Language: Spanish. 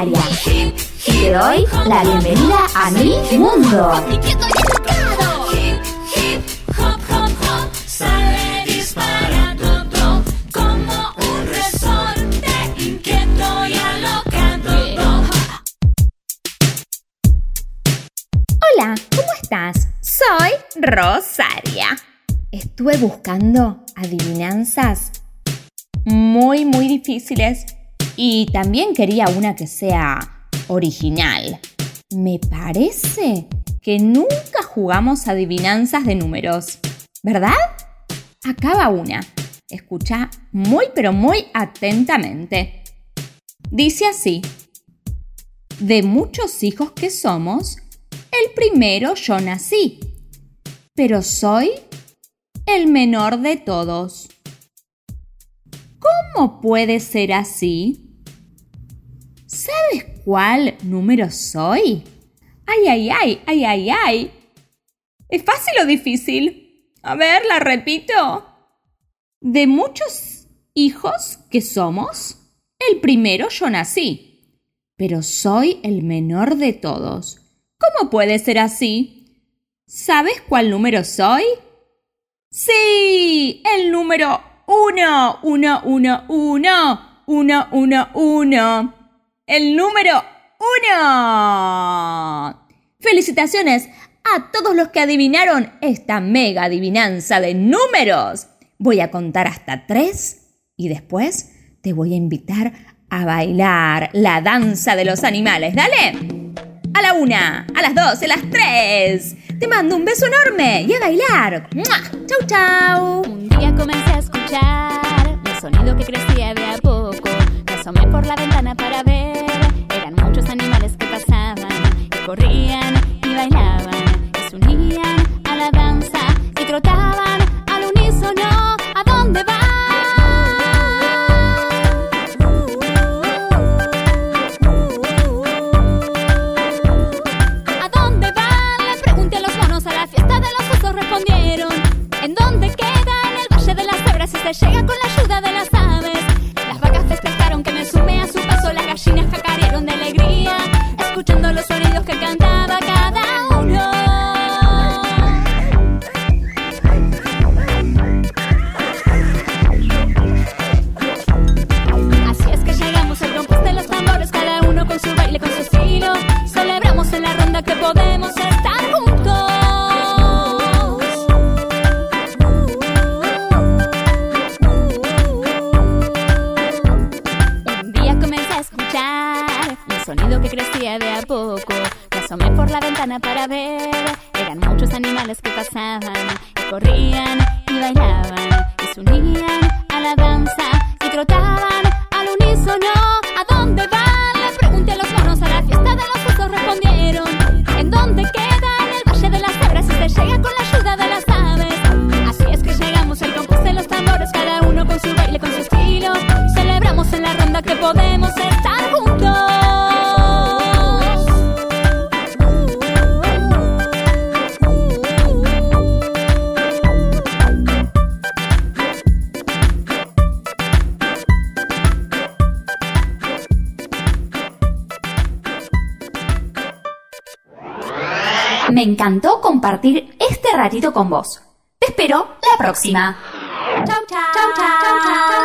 Y te doy la bienvenida a mi mundo. Hola, ¿cómo estás? Soy Rosaria. Estuve buscando adivinanzas muy, muy difíciles y también quería una que sea original. Me parece que nunca jugamos adivinanzas de números, ¿verdad? Acaba una. Escucha muy, pero muy atentamente. Dice así. De muchos hijos que somos, el primero yo nací, pero soy el menor de todos. ¿Cómo puede ser así? ¿Sabes cuál número soy? ¡Ay, ay, ay, ay, ay, ay! ¿Es fácil o difícil? A ver, la repito. De muchos hijos que somos, el primero yo nací, pero soy el menor de todos. ¿Cómo puede ser así? ¿Sabes cuál número soy? Sí, el número uno, uno, uno, uno, uno, uno, uno. El número uno. Felicitaciones a todos los que adivinaron esta mega adivinanza de números. Voy a contar hasta tres y después te voy a invitar a bailar la danza de los animales. ¡Dale! A la una, a las dos, a las tres. Te mando un beso enorme y a bailar. ¡Mua! ¡Chau, chau! Un día comencé a escuchar el sonido que crecía de llega con la ayuda de las sonido que crecía de a poco. Me asomé por la ventana para ver. Eran muchos animales que pasaban, que corrían y bailaban, y se unían a la danza y trotaban al unísono. ¿A dónde van? Me encantó compartir este ratito con vos. Te espero la próxima. Chau, chau. Chau, chau.